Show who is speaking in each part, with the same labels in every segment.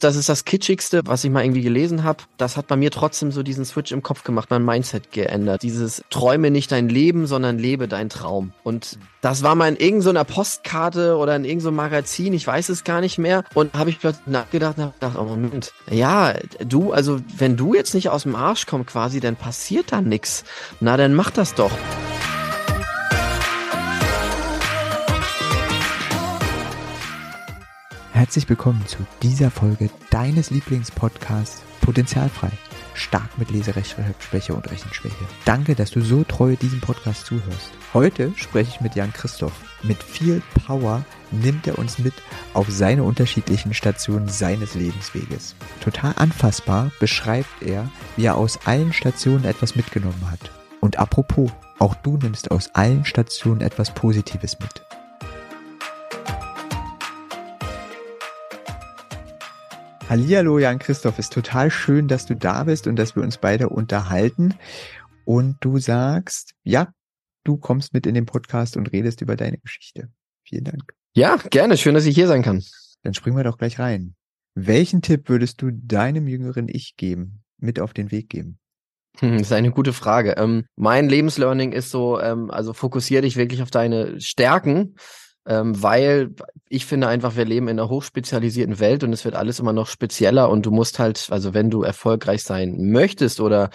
Speaker 1: das ist das Kitschigste, was ich mal irgendwie gelesen habe. Das hat bei mir trotzdem so diesen Switch im Kopf gemacht, mein Mindset geändert. Dieses träume nicht dein Leben, sondern lebe dein Traum. Und das war mal in irgendeiner Postkarte oder in irgendeinem Magazin, ich weiß es gar nicht mehr. Und habe ich plötzlich nachgedacht und gedacht, oh Moment, ja, du, also wenn du jetzt nicht aus dem Arsch kommst quasi, dann passiert da nix. Na, dann mach das doch.
Speaker 2: Herzlich willkommen zu dieser Folge deines Lieblingspodcasts Potenzialfrei. Stark mit Leserechtschreibschwäche und Rechenschwäche. Danke, dass du so treu diesem Podcast zuhörst. Heute spreche ich mit Jan Christoph. Mit viel Power nimmt er uns mit auf seine unterschiedlichen Stationen seines Lebensweges. Total anfassbar beschreibt er, wie er aus allen Stationen etwas mitgenommen hat. Und apropos, auch du nimmst aus allen Stationen etwas Positives mit. Hallihallo, Jan Christoph, ist total schön, dass du da bist und dass wir uns beide unterhalten. Und du sagst, ja, du kommst mit in den Podcast und redest über deine Geschichte. Vielen Dank.
Speaker 1: Ja, gerne. Schön, dass ich hier sein kann.
Speaker 2: Dann springen wir doch gleich rein. Welchen Tipp würdest du deinem jüngeren Ich geben, mit auf den Weg geben?
Speaker 1: Hm, das ist eine gute Frage. Ähm, mein Lebenslearning ist so, ähm, also fokussiere dich wirklich auf deine Stärken ähm, weil ich finde einfach, wir leben in einer hochspezialisierten Welt und es wird alles immer noch spezieller und du musst halt, also wenn du erfolgreich sein möchtest oder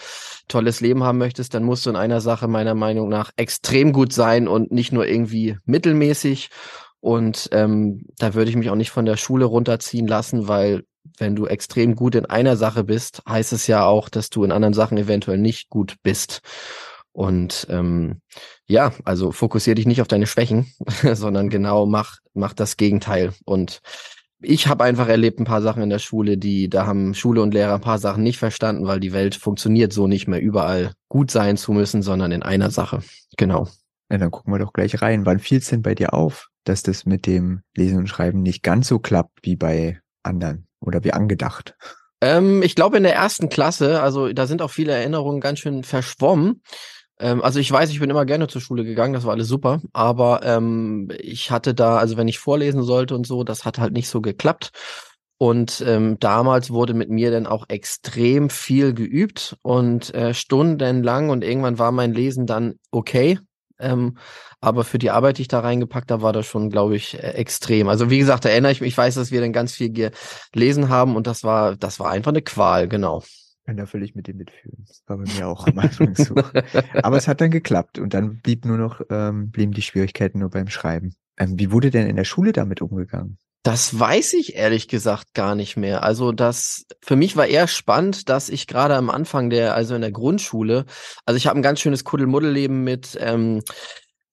Speaker 1: tolles Leben haben möchtest, dann musst du in einer Sache meiner Meinung nach extrem gut sein und nicht nur irgendwie mittelmäßig. Und ähm, da würde ich mich auch nicht von der Schule runterziehen lassen, weil wenn du extrem gut in einer Sache bist, heißt es ja auch, dass du in anderen Sachen eventuell nicht gut bist. Und ähm, ja, also fokussier dich nicht auf deine Schwächen, sondern genau mach, mach das Gegenteil. Und ich habe einfach erlebt ein paar Sachen in der Schule, die, da haben Schule und Lehrer ein paar Sachen nicht verstanden, weil die Welt funktioniert so nicht mehr überall gut sein zu müssen, sondern in einer Sache. Genau.
Speaker 2: Ja, dann gucken wir doch gleich rein. Wann fiel es denn bei dir auf, dass das mit dem Lesen und Schreiben nicht ganz so klappt wie bei anderen oder wie angedacht?
Speaker 1: Ähm, ich glaube in der ersten Klasse, also da sind auch viele Erinnerungen ganz schön verschwommen. Ähm, also ich weiß, ich bin immer gerne zur Schule gegangen, das war alles super, aber ähm, ich hatte da, also wenn ich vorlesen sollte und so, das hat halt nicht so geklappt. Und ähm, damals wurde mit mir dann auch extrem viel geübt und äh, stundenlang und irgendwann war mein Lesen dann okay. Ähm, aber für die Arbeit, die ich da reingepackt habe, war das schon, glaube ich, äh, extrem. Also wie gesagt, erinnere ich mich, ich weiß, dass wir dann ganz viel gelesen haben und das war, das war einfach eine Qual, genau
Speaker 2: kann da völlig mit dem mitfühlen. Das war bei mir auch am Anfang so. Aber es hat dann geklappt und dann blieb nur noch, ähm, blieben die Schwierigkeiten nur beim Schreiben. Ähm, wie wurde denn in der Schule damit umgegangen?
Speaker 1: Das weiß ich ehrlich gesagt gar nicht mehr. Also das für mich war eher spannend, dass ich gerade am Anfang der, also in der Grundschule, also ich habe ein ganz schönes Kuddelmuddelleben mit ähm,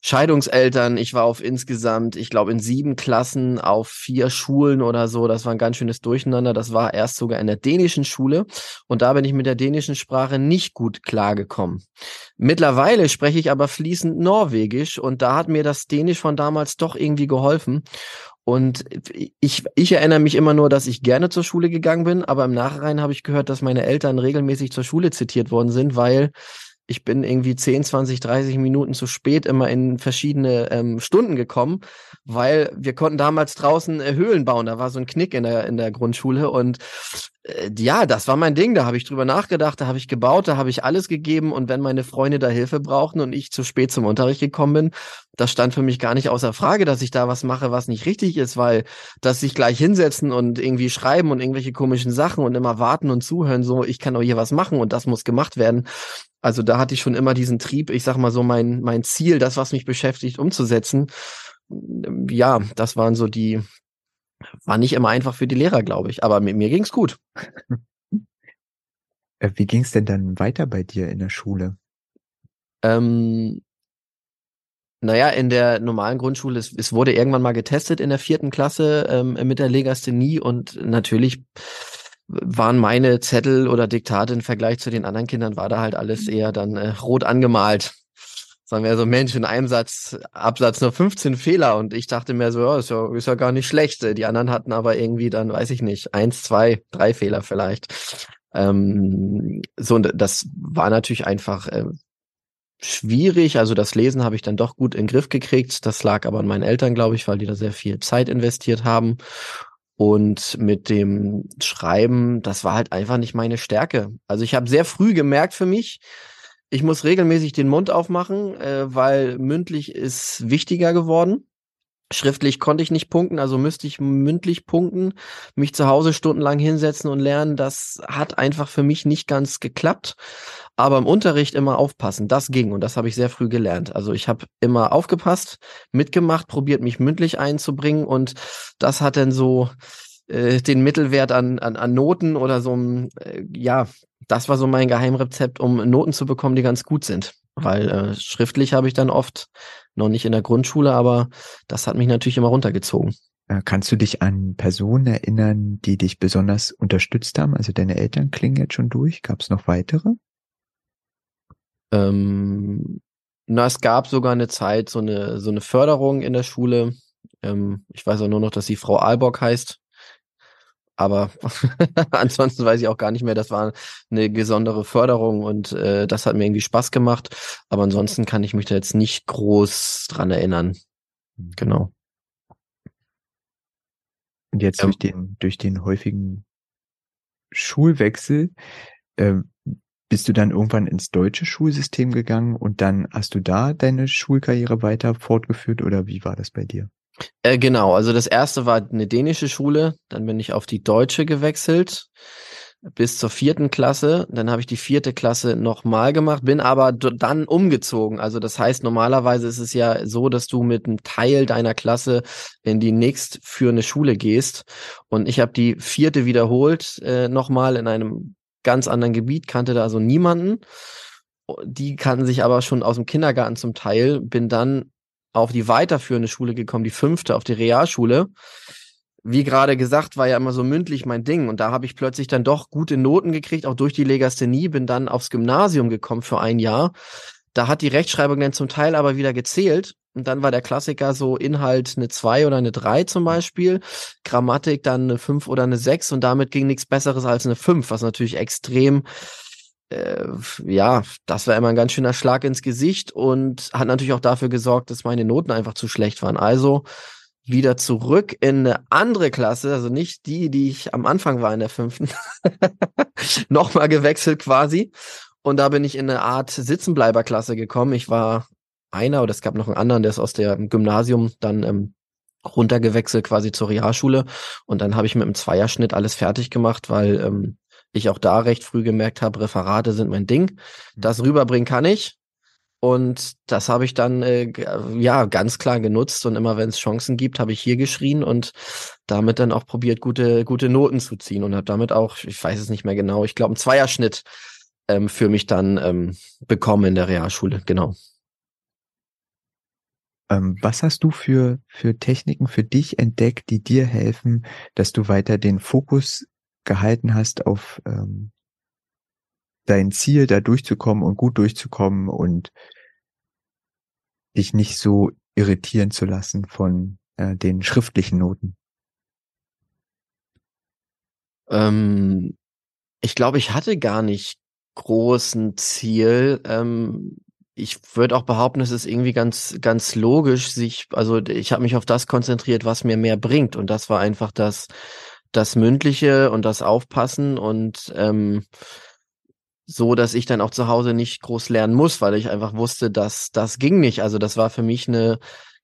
Speaker 1: Scheidungseltern. Ich war auf insgesamt, ich glaube, in sieben Klassen auf vier Schulen oder so. Das war ein ganz schönes Durcheinander. Das war erst sogar in der dänischen Schule. Und da bin ich mit der dänischen Sprache nicht gut klargekommen. Mittlerweile spreche ich aber fließend Norwegisch und da hat mir das Dänisch von damals doch irgendwie geholfen. Und ich, ich erinnere mich immer nur, dass ich gerne zur Schule gegangen bin, aber im Nachhinein habe ich gehört, dass meine Eltern regelmäßig zur Schule zitiert worden sind, weil ich bin irgendwie 10, 20, 30 Minuten zu spät immer in verschiedene ähm, Stunden gekommen, weil wir konnten damals draußen äh, Höhlen bauen. Da war so ein Knick in der, in der Grundschule und ja, das war mein Ding. Da habe ich drüber nachgedacht, da habe ich gebaut, da habe ich alles gegeben und wenn meine Freunde da Hilfe brauchten und ich zu spät zum Unterricht gekommen bin, das stand für mich gar nicht außer Frage, dass ich da was mache, was nicht richtig ist, weil dass sich gleich hinsetzen und irgendwie schreiben und irgendwelche komischen Sachen und immer warten und zuhören, so ich kann doch hier was machen und das muss gemacht werden. Also da hatte ich schon immer diesen Trieb, ich sag mal so mein, mein Ziel, das, was mich beschäftigt, umzusetzen. Ja, das waren so die, war nicht immer einfach für die Lehrer, glaube ich, aber mit mir ging's gut.
Speaker 2: Äh, wie ging's denn dann weiter bei dir in der Schule?
Speaker 1: Ähm, naja, in der normalen Grundschule, es, es wurde irgendwann mal getestet in der vierten Klasse ähm, mit der Legasthenie und natürlich waren meine Zettel oder Diktate im Vergleich zu den anderen Kindern, war da halt alles eher dann äh, rot angemalt. Sagen wir so, Mensch, in einem Satz, Absatz nur 15 Fehler und ich dachte mir so, ja, ist ja, ist ja gar nicht schlecht. Die anderen hatten aber irgendwie dann, weiß ich nicht, eins, zwei, drei Fehler vielleicht. Ähm, so, das war natürlich einfach äh, schwierig. Also das Lesen habe ich dann doch gut in den Griff gekriegt. Das lag aber an meinen Eltern, glaube ich, weil die da sehr viel Zeit investiert haben. Und mit dem Schreiben, das war halt einfach nicht meine Stärke. Also ich habe sehr früh gemerkt für mich, ich muss regelmäßig den Mund aufmachen, äh, weil mündlich ist wichtiger geworden. Schriftlich konnte ich nicht punkten, also müsste ich mündlich punkten, mich zu Hause stundenlang hinsetzen und lernen. Das hat einfach für mich nicht ganz geklappt. Aber im Unterricht immer aufpassen, das ging und das habe ich sehr früh gelernt. Also ich habe immer aufgepasst, mitgemacht, probiert mich mündlich einzubringen und das hat dann so äh, den Mittelwert an, an, an Noten oder so ein, äh, ja, das war so mein Geheimrezept, um Noten zu bekommen, die ganz gut sind. Weil äh, schriftlich habe ich dann oft noch nicht in der Grundschule, aber das hat mich natürlich immer runtergezogen.
Speaker 2: Äh, kannst du dich an Personen erinnern, die dich besonders unterstützt haben? Also deine Eltern klingen jetzt schon durch. Gab es noch weitere?
Speaker 1: Ähm, na, es gab sogar eine Zeit, so eine, so eine Förderung in der Schule. Ähm, ich weiß auch nur noch, dass sie Frau Albock heißt. Aber ansonsten weiß ich auch gar nicht mehr. Das war eine besondere Förderung und äh, das hat mir irgendwie Spaß gemacht. Aber ansonsten kann ich mich da jetzt nicht groß dran erinnern. Mhm. Genau.
Speaker 2: Und jetzt ähm, durch den durch den häufigen Schulwechsel äh, bist du dann irgendwann ins deutsche Schulsystem gegangen und dann hast du da deine Schulkarriere weiter fortgeführt oder wie war das bei dir?
Speaker 1: Äh, genau, also das erste war eine dänische Schule, dann bin ich auf die deutsche gewechselt bis zur vierten Klasse. Dann habe ich die vierte Klasse nochmal gemacht, bin aber dann umgezogen. Also das heißt, normalerweise ist es ja so, dass du mit einem Teil deiner Klasse in die nächstführende Schule gehst. Und ich habe die vierte wiederholt, äh, nochmal in einem ganz anderen Gebiet, kannte da also niemanden. Die kannten sich aber schon aus dem Kindergarten zum Teil, bin dann auf die weiterführende Schule gekommen, die fünfte, auf die Realschule. Wie gerade gesagt, war ja immer so mündlich mein Ding. Und da habe ich plötzlich dann doch gute Noten gekriegt, auch durch die Legasthenie, bin dann aufs Gymnasium gekommen für ein Jahr. Da hat die Rechtschreibung dann zum Teil aber wieder gezählt. Und dann war der Klassiker so Inhalt eine 2 oder eine 3 zum Beispiel, Grammatik dann eine 5 oder eine 6 und damit ging nichts Besseres als eine 5, was natürlich extrem äh, ja, das war immer ein ganz schöner Schlag ins Gesicht und hat natürlich auch dafür gesorgt, dass meine Noten einfach zu schlecht waren. Also wieder zurück in eine andere Klasse, also nicht die, die ich am Anfang war in der fünften, nochmal gewechselt quasi. Und da bin ich in eine Art Sitzenbleiberklasse gekommen. Ich war einer oder es gab noch einen anderen, der ist aus dem Gymnasium dann ähm, runtergewechselt quasi zur Realschule. Und dann habe ich mit einem Zweierschnitt alles fertig gemacht, weil ähm, ich auch da recht früh gemerkt habe, Referate sind mein Ding. Das mhm. rüberbringen kann ich. Und das habe ich dann äh, ja ganz klar genutzt und immer wenn es Chancen gibt, habe ich hier geschrien und damit dann auch probiert, gute gute Noten zu ziehen und habe damit auch, ich weiß es nicht mehr genau, ich glaube einen Zweierschnitt ähm, für mich dann ähm, bekommen in der Realschule, genau.
Speaker 2: Ähm, was hast du für für Techniken für dich entdeckt, die dir helfen, dass du weiter den Fokus gehalten hast auf ähm, dein Ziel, da durchzukommen und gut durchzukommen und dich nicht so irritieren zu lassen von äh, den schriftlichen Noten?
Speaker 1: Ähm, ich glaube, ich hatte gar nicht großen Ziel. Ähm, ich würde auch behaupten, es ist irgendwie ganz, ganz logisch, sich, also ich habe mich auf das konzentriert, was mir mehr bringt. Und das war einfach das, das Mündliche und das Aufpassen und ähm, so, dass ich dann auch zu Hause nicht groß lernen muss, weil ich einfach wusste, dass das ging nicht. Also das war für mich eine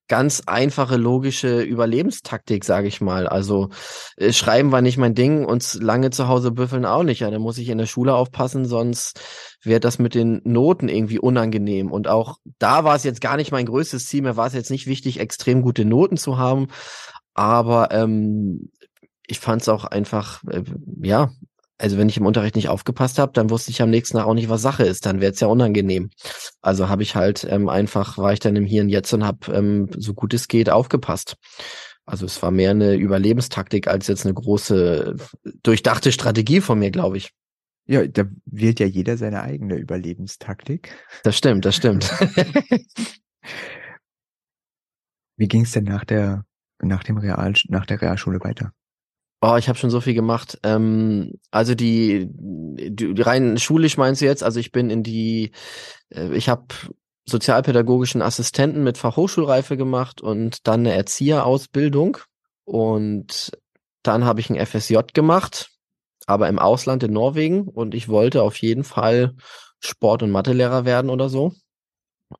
Speaker 1: ganz einfache logische Überlebenstaktik, sage ich mal. Also äh, Schreiben war nicht mein Ding und lange zu Hause büffeln auch nicht. Ja, da muss ich in der Schule aufpassen, sonst wäre das mit den Noten irgendwie unangenehm. Und auch da war es jetzt gar nicht mein größtes Ziel. Mir war es jetzt nicht wichtig, extrem gute Noten zu haben. Aber ähm, ich fand es auch einfach, äh, ja, also wenn ich im Unterricht nicht aufgepasst habe, dann wusste ich am nächsten Tag auch nicht, was Sache ist. Dann wäre es ja unangenehm. Also habe ich halt ähm, einfach, war ich dann im Hier und Jetzt und habe ähm, so gut es geht aufgepasst. Also es war mehr eine Überlebenstaktik als jetzt eine große durchdachte Strategie von mir, glaube ich.
Speaker 2: Ja, da wählt ja jeder seine eigene Überlebenstaktik.
Speaker 1: Das stimmt, das stimmt.
Speaker 2: Wie ging es denn nach der nach dem Real nach der Realschule weiter?
Speaker 1: Oh, ich habe schon so viel gemacht. Ähm, also die, die rein schulisch meinst du jetzt? Also ich bin in die, äh, ich habe sozialpädagogischen Assistenten mit Fachhochschulreife gemacht und dann eine Erzieherausbildung. Und dann habe ich ein FSJ gemacht, aber im Ausland in Norwegen und ich wollte auf jeden Fall Sport- und Mathelehrer werden oder so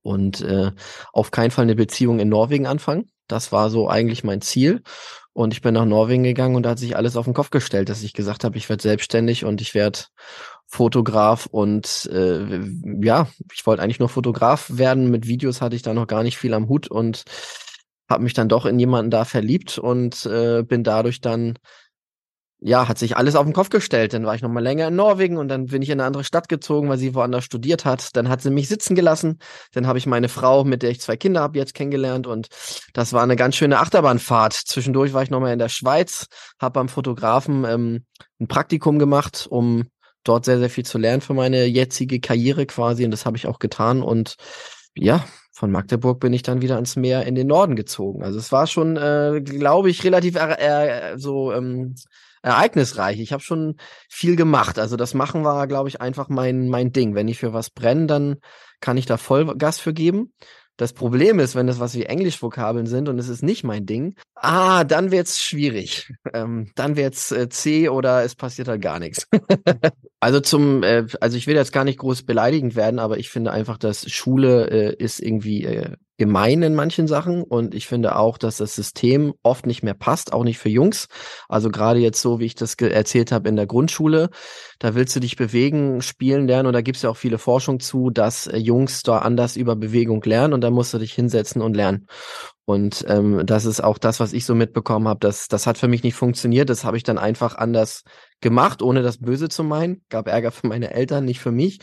Speaker 1: und äh, auf keinen Fall eine Beziehung in Norwegen anfangen. Das war so eigentlich mein Ziel. Und ich bin nach Norwegen gegangen und da hat sich alles auf den Kopf gestellt, dass ich gesagt habe, ich werde selbstständig und ich werde Fotograf und äh, ja, ich wollte eigentlich nur Fotograf werden. Mit Videos hatte ich da noch gar nicht viel am Hut und habe mich dann doch in jemanden da verliebt und äh, bin dadurch dann ja, hat sich alles auf den Kopf gestellt. Dann war ich noch mal länger in Norwegen und dann bin ich in eine andere Stadt gezogen, weil sie woanders studiert hat. Dann hat sie mich sitzen gelassen. Dann habe ich meine Frau, mit der ich zwei Kinder habe, jetzt kennengelernt und das war eine ganz schöne Achterbahnfahrt. Zwischendurch war ich noch mal in der Schweiz, habe beim Fotografen ähm, ein Praktikum gemacht, um dort sehr sehr viel zu lernen für meine jetzige Karriere quasi und das habe ich auch getan und ja, von Magdeburg bin ich dann wieder ans Meer in den Norden gezogen. Also es war schon, äh, glaube ich, relativ äh, so ähm, ereignisreich. Ich habe schon viel gemacht. Also das Machen war, glaube ich, einfach mein, mein Ding. Wenn ich für was brenne, dann kann ich da voll Gas für geben. Das Problem ist, wenn das was wie Englischvokabeln sind und es ist nicht mein Ding, ah, dann wird's schwierig. Ähm, dann wird's äh, C oder es passiert halt gar nichts. also zum, äh, also ich will jetzt gar nicht groß beleidigend werden, aber ich finde einfach, dass Schule äh, ist irgendwie äh, gemein in manchen Sachen und ich finde auch, dass das System oft nicht mehr passt, auch nicht für Jungs. Also gerade jetzt so, wie ich das erzählt habe in der Grundschule, da willst du dich bewegen, spielen lernen und da gibt es ja auch viele Forschung zu, dass äh, Jungs da anders über Bewegung lernen und da musst du dich hinsetzen und lernen. Und ähm, das ist auch das, was ich so mitbekommen habe. Das, das hat für mich nicht funktioniert. Das habe ich dann einfach anders gemacht, ohne das Böse zu meinen. Gab Ärger für meine Eltern, nicht für mich.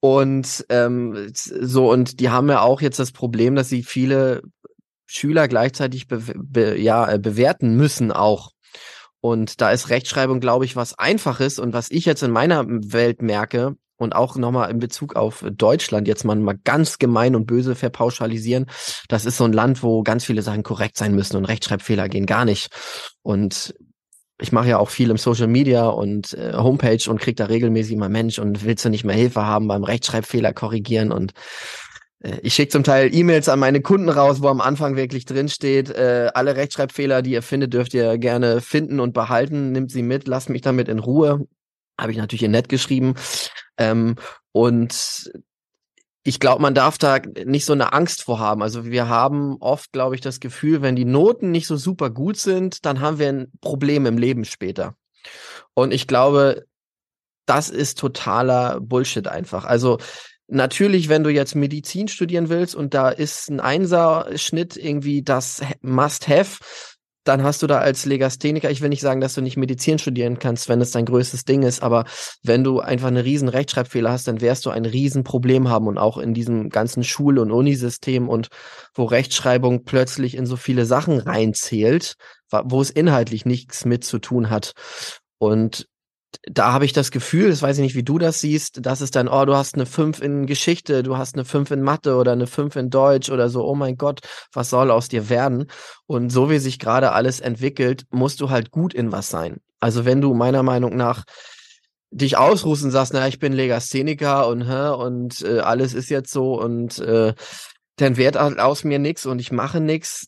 Speaker 1: Und ähm, so, und die haben ja auch jetzt das Problem, dass sie viele Schüler gleichzeitig be be ja, äh, bewerten müssen auch. Und da ist Rechtschreibung, glaube ich, was Einfaches. Und was ich jetzt in meiner Welt merke, und auch nochmal in Bezug auf Deutschland, jetzt mal, mal ganz gemein und böse verpauschalisieren, das ist so ein Land, wo ganz viele Sachen korrekt sein müssen und Rechtschreibfehler gehen gar nicht. Und ich mache ja auch viel im Social Media und äh, Homepage und krieg da regelmäßig mal Mensch und willst du nicht mehr Hilfe haben beim Rechtschreibfehler korrigieren und äh, ich schicke zum Teil E-Mails an meine Kunden raus, wo am Anfang wirklich drin steht, äh, alle Rechtschreibfehler, die ihr findet, dürft ihr gerne finden und behalten. Nimmt sie mit, lasst mich damit in Ruhe. Habe ich natürlich in nett geschrieben. Ähm, und ich glaube, man darf da nicht so eine Angst vor haben. Also wir haben oft, glaube ich, das Gefühl, wenn die Noten nicht so super gut sind, dann haben wir ein Problem im Leben später. Und ich glaube, das ist totaler Bullshit einfach. Also natürlich, wenn du jetzt Medizin studieren willst und da ist ein Einser-Schnitt irgendwie das Must-Have, dann hast du da als Legastheniker, ich will nicht sagen, dass du nicht Medizin studieren kannst, wenn es dein größtes Ding ist, aber wenn du einfach eine riesen Rechtschreibfehler hast, dann wirst du ein riesen Problem haben und auch in diesem ganzen Schul- und Unisystem und wo Rechtschreibung plötzlich in so viele Sachen reinzählt, wo es inhaltlich nichts mit zu tun hat. Und da habe ich das Gefühl, das weiß ich nicht, wie du das siehst, dass es dann, oh, du hast eine 5 in Geschichte, du hast eine 5 in Mathe oder eine 5 in Deutsch oder so, oh mein Gott, was soll aus dir werden? Und so wie sich gerade alles entwickelt, musst du halt gut in was sein. Also wenn du meiner Meinung nach dich ausruhst und sagst, na, ich bin Legastheniker und hä, und äh, alles ist jetzt so und äh, dann wird aus mir nix und ich mache nix,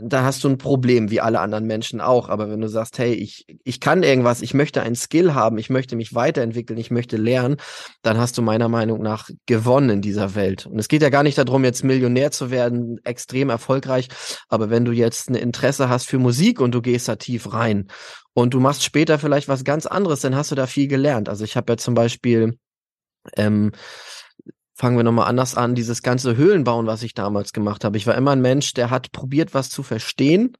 Speaker 1: da hast du ein Problem, wie alle anderen Menschen auch. Aber wenn du sagst, hey, ich, ich kann irgendwas, ich möchte ein Skill haben, ich möchte mich weiterentwickeln, ich möchte lernen, dann hast du meiner Meinung nach gewonnen in dieser Welt. Und es geht ja gar nicht darum, jetzt Millionär zu werden, extrem erfolgreich. Aber wenn du jetzt ein Interesse hast für Musik und du gehst da tief rein und du machst später vielleicht was ganz anderes, dann hast du da viel gelernt. Also ich habe ja zum Beispiel ähm, fangen wir nochmal anders an, dieses ganze Höhlenbauen, was ich damals gemacht habe. Ich war immer ein Mensch, der hat probiert, was zu verstehen,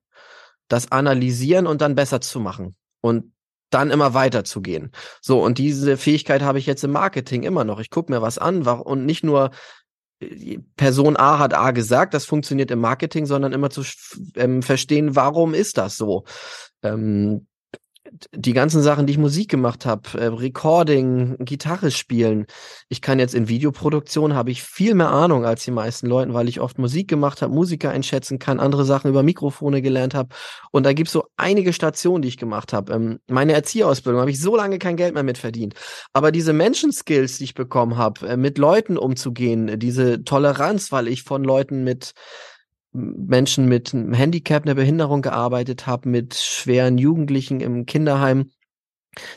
Speaker 1: das analysieren und dann besser zu machen und dann immer weiterzugehen. So, und diese Fähigkeit habe ich jetzt im Marketing immer noch. Ich gucke mir was an und nicht nur äh, Person A hat A gesagt, das funktioniert im Marketing, sondern immer zu ähm, verstehen, warum ist das so? Ähm, die ganzen Sachen, die ich Musik gemacht habe, äh, Recording, Gitarre spielen. Ich kann jetzt in Videoproduktion habe ich viel mehr Ahnung als die meisten Leuten, weil ich oft Musik gemacht habe, Musiker einschätzen kann, andere Sachen über Mikrofone gelernt habe. Und da gibt's so einige Stationen, die ich gemacht habe. Ähm, meine Erzieherausbildung habe ich so lange kein Geld mehr mit verdient. Aber diese Menschenskills, die ich bekommen habe, äh, mit Leuten umzugehen, diese Toleranz, weil ich von Leuten mit Menschen mit einem Handicap, einer Behinderung gearbeitet habe, mit schweren Jugendlichen im Kinderheim,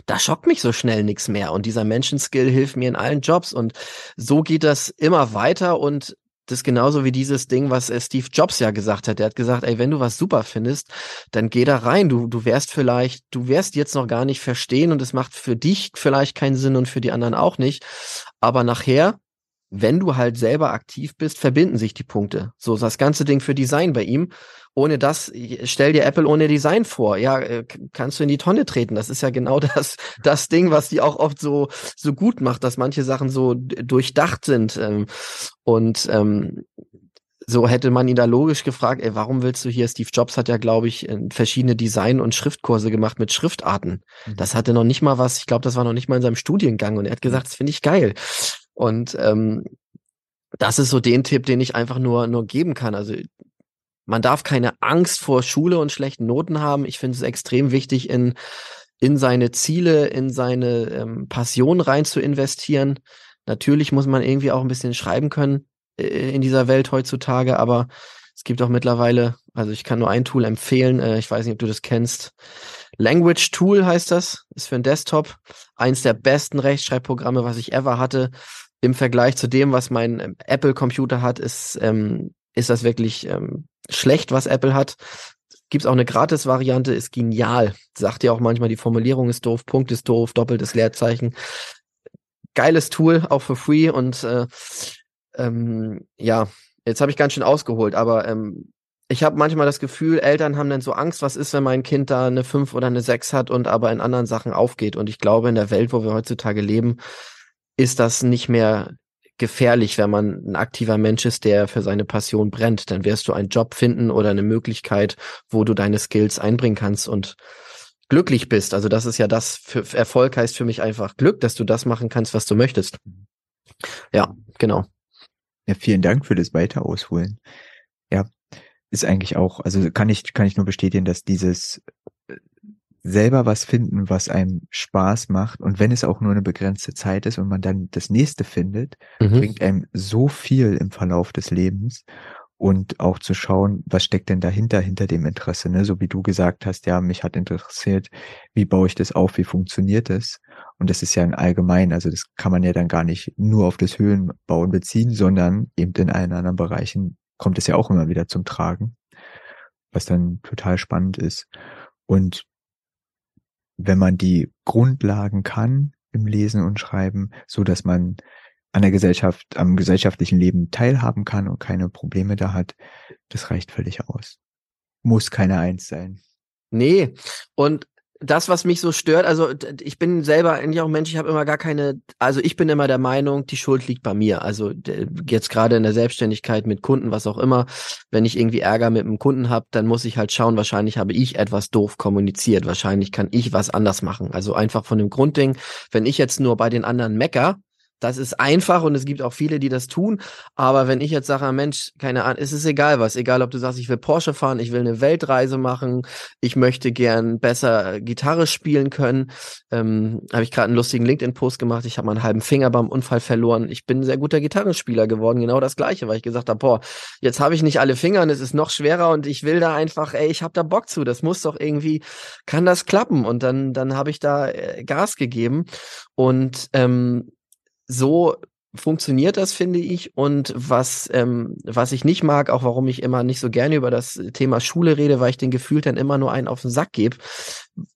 Speaker 1: da schockt mich so schnell nichts mehr. Und dieser Menschenskill hilft mir in allen Jobs. Und so geht das immer weiter. Und das ist genauso wie dieses Ding, was Steve Jobs ja gesagt hat. Er hat gesagt, ey, wenn du was super findest, dann geh da rein. Du, du wärst vielleicht, du wirst jetzt noch gar nicht verstehen und es macht für dich vielleicht keinen Sinn und für die anderen auch nicht. Aber nachher wenn du halt selber aktiv bist, verbinden sich die Punkte. So das ganze Ding für Design bei ihm. Ohne das, stell dir Apple ohne Design vor. Ja, äh, kannst du in die Tonne treten. Das ist ja genau das, das Ding, was die auch oft so, so gut macht, dass manche Sachen so durchdacht sind. Ähm, und ähm, so hätte man ihn da logisch gefragt, ey, warum willst du hier, Steve Jobs hat ja, glaube ich, verschiedene Design- und Schriftkurse gemacht mit Schriftarten. Mhm. Das hatte noch nicht mal was, ich glaube, das war noch nicht mal in seinem Studiengang und er hat gesagt, das finde ich geil. Und ähm, das ist so den Tipp, den ich einfach nur, nur geben kann. Also man darf keine Angst vor Schule und schlechten Noten haben. Ich finde es extrem wichtig, in, in seine Ziele, in seine ähm, Passion rein zu investieren. Natürlich muss man irgendwie auch ein bisschen schreiben können äh, in dieser Welt heutzutage, aber es gibt auch mittlerweile, also ich kann nur ein Tool empfehlen, äh, ich weiß nicht, ob du das kennst. Language Tool heißt das, ist für einen Desktop. Eins der besten Rechtschreibprogramme, was ich ever hatte im Vergleich zu dem, was mein ähm, Apple-Computer hat, ist, ähm, ist das wirklich ähm, schlecht, was Apple hat. Gibt es auch eine Gratis-Variante, ist genial. Sagt ja auch manchmal, die Formulierung ist doof, Punkt ist doof, doppeltes Leerzeichen. Geiles Tool, auch für free und äh, ähm, ja, jetzt habe ich ganz schön ausgeholt, aber ähm, ich habe manchmal das Gefühl, Eltern haben dann so Angst, was ist, wenn mein Kind da eine 5 oder eine 6 hat und aber in anderen Sachen aufgeht. Und ich glaube, in der Welt, wo wir heutzutage leben, ist das nicht mehr gefährlich, wenn man ein aktiver Mensch ist, der für seine Passion brennt. Dann wirst du einen Job finden oder eine Möglichkeit, wo du deine Skills einbringen kannst und glücklich bist. Also das ist ja das, für Erfolg heißt für mich einfach Glück, dass du das machen kannst, was du möchtest. Ja, genau.
Speaker 2: Ja, vielen Dank für das weiter ausholen. Ja, ist eigentlich auch, also kann ich, kann ich nur bestätigen, dass dieses selber was finden, was einem Spaß macht und wenn es auch nur eine begrenzte Zeit ist und man dann das nächste findet, mhm. bringt einem so viel im Verlauf des Lebens und auch zu schauen, was steckt denn dahinter, hinter dem Interesse, ne? So wie du gesagt hast, ja, mich hat interessiert, wie baue ich das auf, wie funktioniert das? Und das ist ja ein allgemein, also das kann man ja dann gar nicht nur auf das Höhlenbauen beziehen, sondern eben in allen anderen Bereichen kommt es ja auch immer wieder zum Tragen, was dann total spannend ist. Und wenn man die Grundlagen kann im Lesen und Schreiben, so dass man an der Gesellschaft, am gesellschaftlichen Leben teilhaben kann und keine Probleme da hat, das reicht völlig aus. Muss keine Eins sein.
Speaker 1: Nee. Und das, was mich so stört, also ich bin selber eigentlich auch ein Mensch, ich habe immer gar keine, also ich bin immer der Meinung, die Schuld liegt bei mir. Also jetzt gerade in der Selbstständigkeit mit Kunden, was auch immer, wenn ich irgendwie Ärger mit einem Kunden habe, dann muss ich halt schauen, wahrscheinlich habe ich etwas doof kommuniziert, wahrscheinlich kann ich was anders machen. Also einfach von dem Grundding, wenn ich jetzt nur bei den anderen mecker, das ist einfach und es gibt auch viele, die das tun. Aber wenn ich jetzt sage, Mensch, keine Ahnung, es ist egal was, egal ob du sagst, ich will Porsche fahren, ich will eine Weltreise machen, ich möchte gern besser Gitarre spielen können, ähm, habe ich gerade einen lustigen LinkedIn-Post gemacht. Ich habe meinen halben Finger beim Unfall verloren. Ich bin ein sehr guter Gitarrenspieler geworden, genau das gleiche, weil ich gesagt habe, boah, jetzt habe ich nicht alle Finger und es ist noch schwerer und ich will da einfach, ey, ich habe da Bock zu. Das muss doch irgendwie, kann das klappen? Und dann, dann habe ich da äh, Gas gegeben und ähm, so funktioniert das, finde ich. Und was, ähm, was ich nicht mag, auch warum ich immer nicht so gerne über das Thema Schule rede, weil ich den Gefühl dann immer nur einen auf den Sack gebe.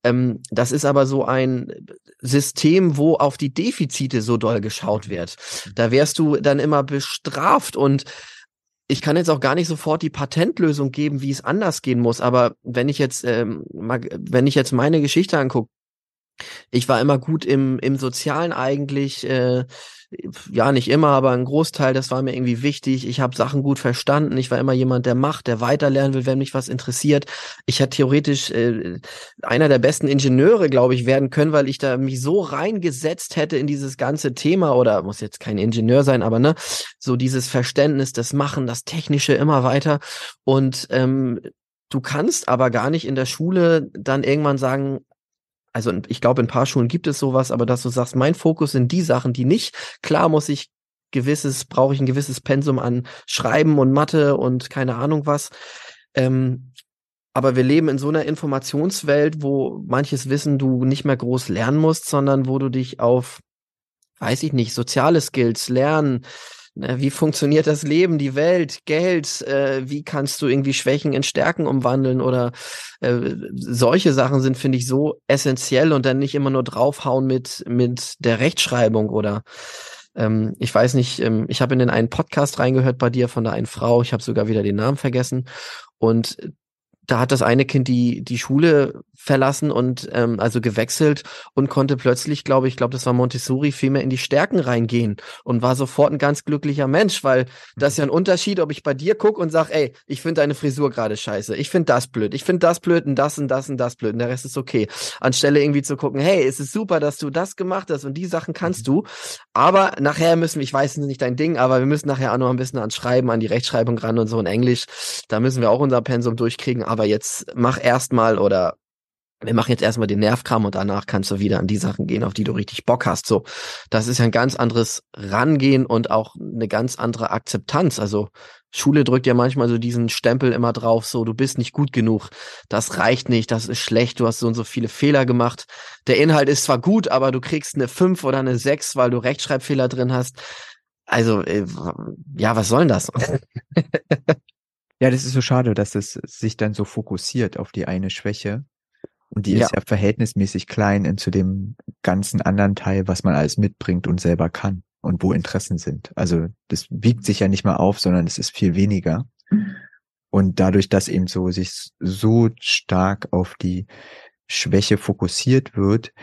Speaker 1: Ähm, das ist aber so ein System, wo auf die Defizite so doll geschaut wird. Da wärst du dann immer bestraft und ich kann jetzt auch gar nicht sofort die Patentlösung geben, wie es anders gehen muss. Aber wenn ich jetzt, ähm, mal, wenn ich jetzt meine Geschichte angucke, ich war immer gut im, im Sozialen eigentlich, äh, ja, nicht immer, aber ein Großteil, das war mir irgendwie wichtig. Ich habe Sachen gut verstanden. Ich war immer jemand, der macht, der weiterlernen will, wenn mich was interessiert. Ich hätte theoretisch äh, einer der besten Ingenieure, glaube ich, werden können, weil ich da mich so reingesetzt hätte in dieses ganze Thema oder muss jetzt kein Ingenieur sein, aber ne, so dieses Verständnis, das Machen, das Technische immer weiter. Und ähm, du kannst aber gar nicht in der Schule dann irgendwann sagen, also ich glaube, in ein paar Schulen gibt es sowas, aber dass du sagst, mein Fokus sind die Sachen, die nicht, klar muss ich gewisses, brauche ich ein gewisses Pensum an Schreiben und Mathe und keine Ahnung was. Ähm, aber wir leben in so einer Informationswelt, wo manches Wissen du nicht mehr groß lernen musst, sondern wo du dich auf, weiß ich nicht, soziale Skills, Lernen, ne, wie funktioniert das Leben, die Welt, Geld, äh, wie kannst du irgendwie Schwächen in Stärken umwandeln? Oder äh, solche Sachen sind, finde ich, so essentiell und dann nicht immer nur draufhauen mit, mit der Rechtschreibung oder? Ähm, ich weiß nicht, ähm, ich habe in den einen Podcast reingehört bei dir von der einen Frau, ich habe sogar wieder den Namen vergessen. Und da hat das eine Kind die, die Schule verlassen und ähm, also gewechselt und konnte plötzlich, glaube ich, glaube, das war Montessori, viel mehr in die Stärken reingehen und war sofort ein ganz glücklicher Mensch, weil das ist ja ein Unterschied, ob ich bei dir gucke und sag, ey, ich finde deine Frisur gerade scheiße, ich finde das blöd, ich finde das blöd und das und das und das blöd und der Rest ist okay. Anstelle irgendwie zu gucken, hey, es ist super, dass du das gemacht hast und die Sachen kannst mhm. du, aber nachher müssen wir, ich weiß, nicht dein Ding, aber wir müssen nachher auch noch ein bisschen ans Schreiben, an die Rechtschreibung ran und so in Englisch, da müssen wir auch unser Pensum durchkriegen, aber jetzt mach erstmal oder wir machen jetzt erstmal den Nervkram und danach kannst du wieder an die Sachen gehen, auf die du richtig Bock hast. So, das ist ja ein ganz anderes Rangehen und auch eine ganz andere Akzeptanz. Also Schule drückt ja manchmal so diesen Stempel immer drauf, so du bist nicht gut genug, das reicht nicht, das ist schlecht, du hast so und so viele Fehler gemacht. Der Inhalt ist zwar gut, aber du kriegst eine 5 oder eine 6, weil du Rechtschreibfehler drin hast. Also, äh, ja, was soll denn das?
Speaker 2: Ja, das ist so schade, dass es sich dann so fokussiert auf die eine Schwäche. Und die ja. ist ja verhältnismäßig klein in zu dem ganzen anderen Teil, was man alles mitbringt und selber kann und wo Interessen sind. Also das wiegt sich ja nicht mal auf, sondern es ist viel weniger. Und dadurch, dass eben so sich so stark auf die Schwäche fokussiert wird,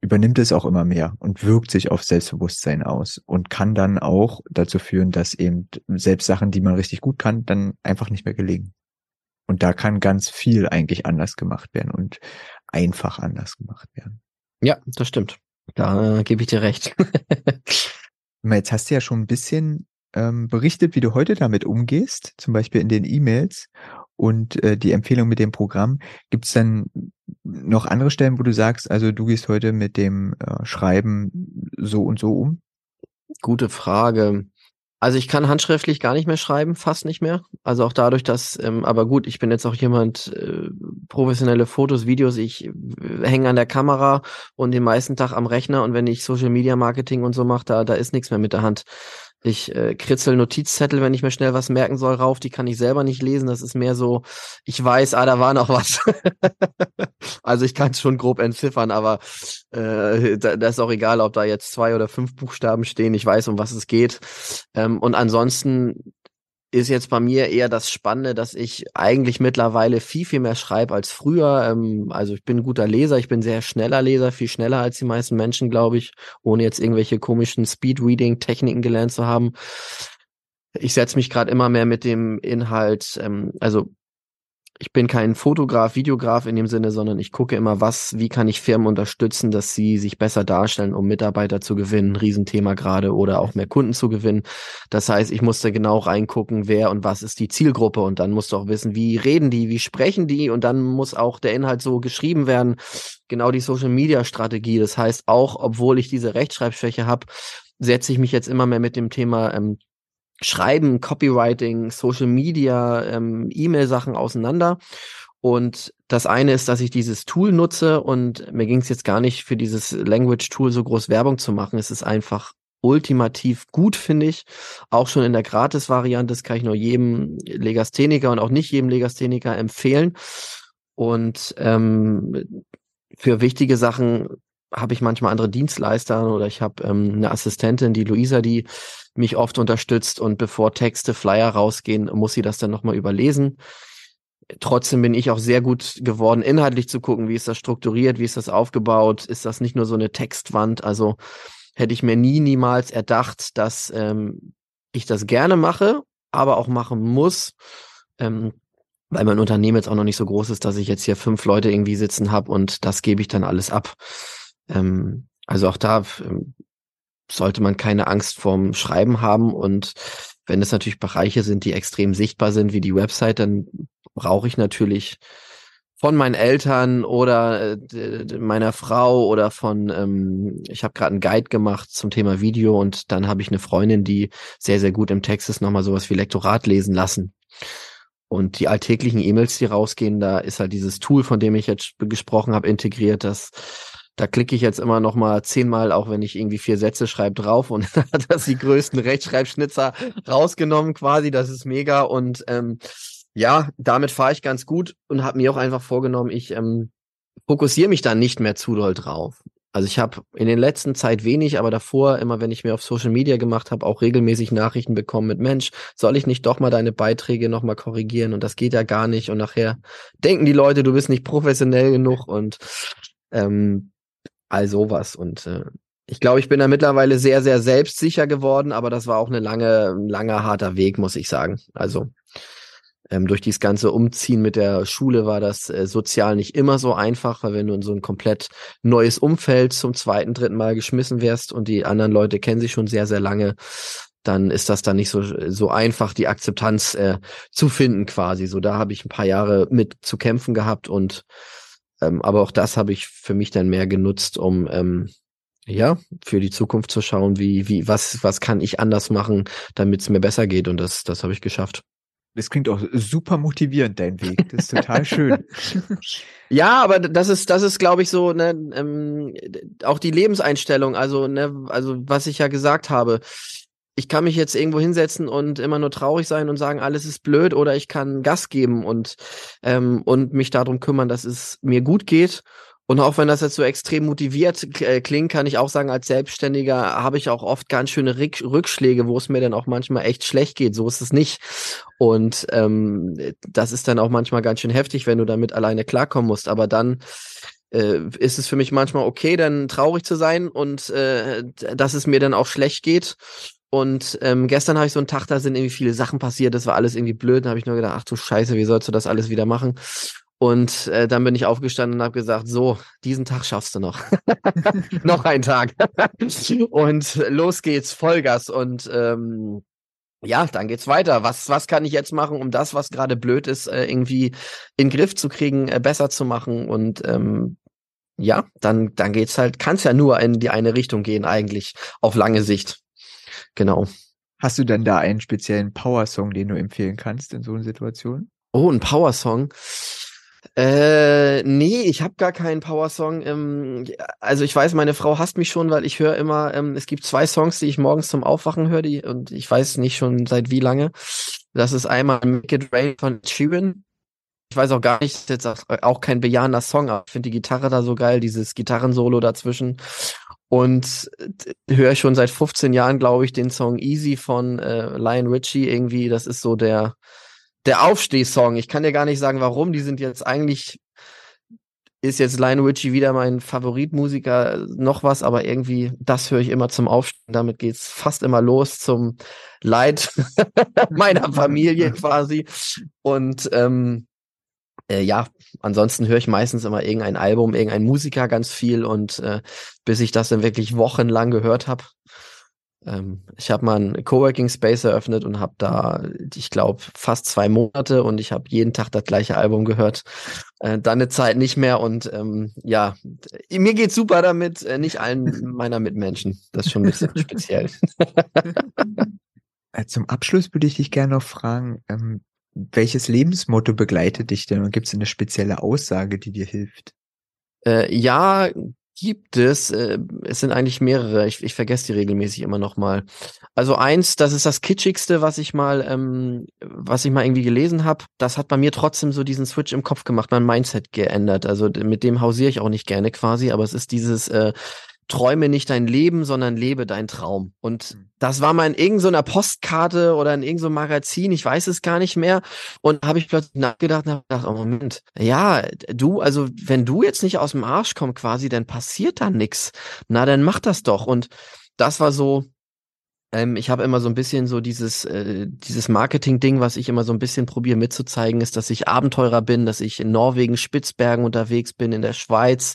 Speaker 2: übernimmt es auch immer mehr und wirkt sich auf Selbstbewusstsein aus und kann dann auch dazu führen, dass eben selbst Sachen, die man richtig gut kann, dann einfach nicht mehr gelingen. Und da kann ganz viel eigentlich anders gemacht werden und einfach anders gemacht werden.
Speaker 1: Ja, das stimmt. Da äh, gebe ich dir recht.
Speaker 2: Jetzt hast du ja schon ein bisschen ähm, berichtet, wie du heute damit umgehst, zum Beispiel in den E-Mails und äh, die Empfehlung mit dem Programm. Gibt es dann noch andere Stellen, wo du sagst, also du gehst heute mit dem äh, Schreiben so und so um?
Speaker 1: Gute Frage. Also ich kann handschriftlich gar nicht mehr schreiben, fast nicht mehr. Also auch dadurch, dass, ähm, aber gut, ich bin jetzt auch jemand, äh, professionelle Fotos, Videos, ich äh, hänge an der Kamera und den meisten Tag am Rechner und wenn ich Social Media Marketing und so mache, da, da ist nichts mehr mit der Hand. Ich äh, kritzel Notizzettel, wenn ich mir schnell was merken soll, rauf. Die kann ich selber nicht lesen. Das ist mehr so, ich weiß, ah, da war noch was. also ich kann es schon grob entziffern, aber äh, da, das ist auch egal, ob da jetzt zwei oder fünf Buchstaben stehen. Ich weiß, um was es geht. Ähm, und ansonsten ist jetzt bei mir eher das Spannende, dass ich eigentlich mittlerweile viel, viel mehr schreibe als früher. Ähm, also ich bin ein guter Leser, ich bin sehr schneller Leser, viel schneller als die meisten Menschen, glaube ich, ohne jetzt irgendwelche komischen Speedreading-Techniken gelernt zu haben. Ich setze mich gerade immer mehr mit dem Inhalt, ähm, also ich bin kein Fotograf, Videograf in dem Sinne, sondern ich gucke immer, was, wie kann ich Firmen unterstützen, dass sie sich besser darstellen, um Mitarbeiter zu gewinnen, Riesenthema gerade, oder auch mehr Kunden zu gewinnen. Das heißt, ich musste genau reingucken, wer und was ist die Zielgruppe und dann musst du auch wissen, wie reden die, wie sprechen die und dann muss auch der Inhalt so geschrieben werden. Genau die Social Media Strategie. Das heißt, auch obwohl ich diese Rechtschreibschwäche habe, setze ich mich jetzt immer mehr mit dem Thema ähm, Schreiben, Copywriting, Social Media, ähm, E-Mail-Sachen auseinander. Und das eine ist, dass ich dieses Tool nutze und mir ging es jetzt gar nicht für dieses Language-Tool so groß Werbung zu machen. Es ist einfach ultimativ gut, finde ich. Auch schon in der Gratis-Variante, das kann ich nur jedem Legastheniker und auch nicht jedem Legastheniker empfehlen. Und ähm, für wichtige Sachen habe ich manchmal andere Dienstleister oder ich habe ähm, eine Assistentin, die Luisa, die mich oft unterstützt und bevor Texte, Flyer rausgehen, muss sie das dann nochmal überlesen. Trotzdem bin ich auch sehr gut geworden, inhaltlich zu gucken, wie ist das strukturiert, wie ist das aufgebaut, ist das nicht nur so eine Textwand, also hätte ich mir nie, niemals erdacht, dass ähm, ich das gerne mache, aber auch machen muss, ähm, weil mein Unternehmen jetzt auch noch nicht so groß ist, dass ich jetzt hier fünf Leute irgendwie sitzen habe und das gebe ich dann alles ab. Ähm, also auch da ähm, sollte man keine Angst vorm Schreiben haben. Und wenn es natürlich Bereiche sind, die extrem sichtbar sind, wie die Website, dann brauche ich natürlich von meinen Eltern oder äh, meiner Frau oder von, ähm, ich habe gerade einen Guide gemacht zum Thema Video und dann habe ich eine Freundin, die sehr, sehr gut im Text ist, nochmal sowas wie Lektorat lesen lassen. Und die alltäglichen E-Mails, die rausgehen, da ist halt dieses Tool, von dem ich jetzt gesprochen habe, integriert. Das, da klicke ich jetzt immer noch mal zehnmal, auch wenn ich irgendwie vier Sätze schreibe, drauf und hat das die größten Rechtschreibschnitzer rausgenommen quasi. Das ist mega und ähm, ja, damit fahre ich ganz gut und habe mir auch einfach vorgenommen, ich ähm, fokussiere mich dann nicht mehr zu doll drauf. Also ich habe in den letzten Zeit wenig, aber davor, immer wenn ich mir auf Social Media gemacht habe, auch regelmäßig Nachrichten bekommen mit Mensch, soll ich nicht doch mal deine Beiträge nochmal korrigieren? Und das geht ja gar nicht. Und nachher denken die Leute, du bist nicht professionell genug und ähm, all sowas. Und äh, ich glaube, ich bin da mittlerweile sehr, sehr selbstsicher geworden, aber das war auch eine lange, ein langer, harter Weg, muss ich sagen. Also ähm, durch dieses ganze Umziehen mit der Schule war das äh, sozial nicht immer so einfach, weil wenn du in so ein komplett neues Umfeld zum zweiten, dritten Mal geschmissen wärst und die anderen Leute kennen sich schon sehr, sehr lange, dann ist das dann nicht so, so einfach, die Akzeptanz äh, zu finden quasi. So, da habe ich ein paar Jahre mit zu kämpfen gehabt und ähm, aber auch das habe ich für mich dann mehr genutzt, um ähm, ja, für die Zukunft zu schauen, wie, wie, was, was kann ich anders machen, damit es mir besser geht. Und das, das habe ich geschafft.
Speaker 2: Das klingt auch super motivierend, dein Weg. Das ist total schön.
Speaker 1: Ja, aber das ist, das ist, glaube ich, so, ne, ähm, auch die Lebenseinstellung, also, ne, also was ich ja gesagt habe. Ich kann mich jetzt irgendwo hinsetzen und immer nur traurig sein und sagen, alles ist blöd, oder ich kann Gas geben und, ähm, und mich darum kümmern, dass es mir gut geht und auch wenn das jetzt so extrem motiviert äh, klingt, kann ich auch sagen, als Selbstständiger habe ich auch oft ganz schöne Rückschläge, wo es mir dann auch manchmal echt schlecht geht. So ist es nicht. Und ähm, das ist dann auch manchmal ganz schön heftig, wenn du damit alleine klarkommen musst. Aber dann äh, ist es für mich manchmal okay, dann traurig zu sein und äh, dass es mir dann auch schlecht geht. Und ähm, gestern habe ich so einen Tag, da sind irgendwie viele Sachen passiert, das war alles irgendwie blöd. Da habe ich nur gedacht, ach du Scheiße, wie sollst du das alles wieder machen? Und äh, dann bin ich aufgestanden und habe gesagt, so, diesen Tag schaffst du noch. noch ein Tag. und los geht's, Vollgas. Und ähm, ja, dann geht's weiter. Was, was kann ich jetzt machen, um das, was gerade blöd ist, äh, irgendwie in den Griff zu kriegen, äh, besser zu machen? Und ähm, ja, dann, dann geht's halt, kann's ja nur in die eine Richtung gehen, eigentlich, auf lange Sicht. Genau.
Speaker 2: Hast du denn da einen speziellen Power-Song, den du empfehlen kannst in so einer Situation?
Speaker 1: Oh, ein Power-Song. Äh, nee, ich habe gar keinen Power-Song. Ähm, also ich weiß, meine Frau hasst mich schon, weil ich höre immer, ähm, es gibt zwei Songs, die ich morgens zum Aufwachen höre, die, und ich weiß nicht schon seit wie lange. Das ist einmal Make It Rain von Sheeran. Ich weiß auch gar nicht, jetzt auch kein bejahender Song, aber ich finde die Gitarre da so geil, dieses Gitarrensolo dazwischen. Und höre ich schon seit 15 Jahren, glaube ich, den Song Easy von äh, Lion Richie irgendwie. Das ist so der, der Aufstehsong. Ich kann dir gar nicht sagen, warum. Die sind jetzt eigentlich, ist jetzt Lionel Richie wieder mein Favoritmusiker, noch was, aber irgendwie, das höre ich immer zum Aufstehen. Damit geht's fast immer los zum Leid meiner Familie quasi. Und ähm, äh, ja, ansonsten höre ich meistens immer irgendein Album, irgendein Musiker ganz viel und äh, bis ich das dann wirklich wochenlang gehört habe, ähm, ich habe mal einen Coworking Space eröffnet und habe da, ich glaube, fast zwei Monate und ich habe jeden Tag das gleiche Album gehört. Äh, dann eine Zeit nicht mehr und ähm, ja, mir geht's super damit, äh, nicht allen meiner Mitmenschen. Das ist schon ein bisschen speziell.
Speaker 2: Äh, zum Abschluss würde ich dich gerne noch fragen, ähm, welches Lebensmotto begleitet dich denn und gibt es eine spezielle Aussage, die dir hilft?
Speaker 1: Äh, ja, gibt es, äh, es sind eigentlich mehrere, ich, ich vergesse die regelmäßig immer noch mal. Also eins, das ist das kitschigste, was ich mal, ähm, was ich mal irgendwie gelesen habe. Das hat bei mir trotzdem so diesen Switch im Kopf gemacht, mein Mindset geändert. Also mit dem hausiere ich auch nicht gerne quasi, aber es ist dieses äh, träume nicht dein Leben, sondern lebe dein Traum. Und hm. das war mal in irgendeiner Postkarte oder in irgendeinem Magazin, ich weiß es gar nicht mehr. Und habe ich plötzlich nachgedacht und habe gedacht, oh Moment, ja, du, also wenn du jetzt nicht aus dem Arsch kommst quasi, dann passiert da nix. Na, dann mach das doch. Und das war so, ähm, ich habe immer so ein bisschen so dieses, äh, dieses Marketing-Ding, was ich immer so ein bisschen probiere mitzuzeigen, ist, dass ich Abenteurer bin, dass ich in Norwegen, Spitzbergen unterwegs bin, in der Schweiz,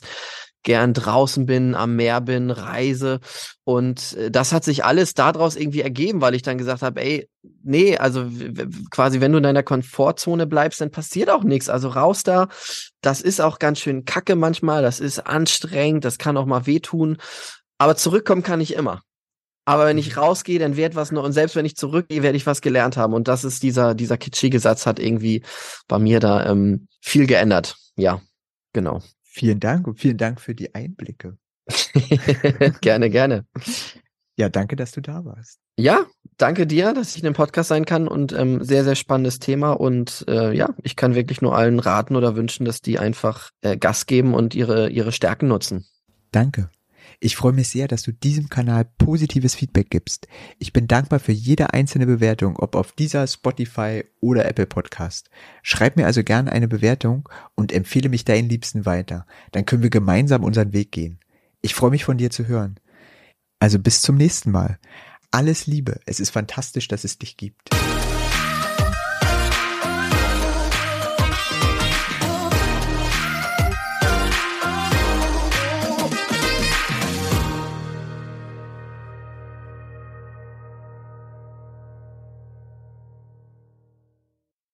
Speaker 1: gern draußen bin, am Meer bin, reise. Und äh, das hat sich alles daraus irgendwie ergeben, weil ich dann gesagt habe, ey, nee, also quasi, wenn du in deiner Komfortzone bleibst, dann passiert auch nichts. Also raus da. Das ist auch ganz schön kacke manchmal, das ist anstrengend, das kann auch mal wehtun. Aber zurückkommen kann ich immer. Aber wenn ich mhm. rausgehe, dann wird was noch, und selbst wenn ich zurückgehe, werde ich was gelernt haben. Und das ist dieser, dieser kitschige Satz hat irgendwie bei mir da ähm, viel geändert. Ja, genau.
Speaker 2: Vielen Dank und vielen Dank für die Einblicke.
Speaker 1: gerne, gerne.
Speaker 2: Ja, danke, dass du da warst.
Speaker 1: Ja, danke dir, dass ich in dem Podcast sein kann und ähm, sehr, sehr spannendes Thema. Und äh, ja, ich kann wirklich nur allen raten oder wünschen, dass die einfach äh, Gas geben und ihre, ihre Stärken nutzen.
Speaker 2: Danke. Ich freue mich sehr, dass du diesem Kanal positives Feedback gibst. Ich bin dankbar für jede einzelne Bewertung, ob auf dieser Spotify oder Apple Podcast. Schreib mir also gerne eine Bewertung und empfehle mich deinen Liebsten weiter. Dann können wir gemeinsam unseren Weg gehen. Ich freue mich von dir zu hören. Also bis zum nächsten Mal. Alles Liebe. Es ist fantastisch, dass es dich gibt.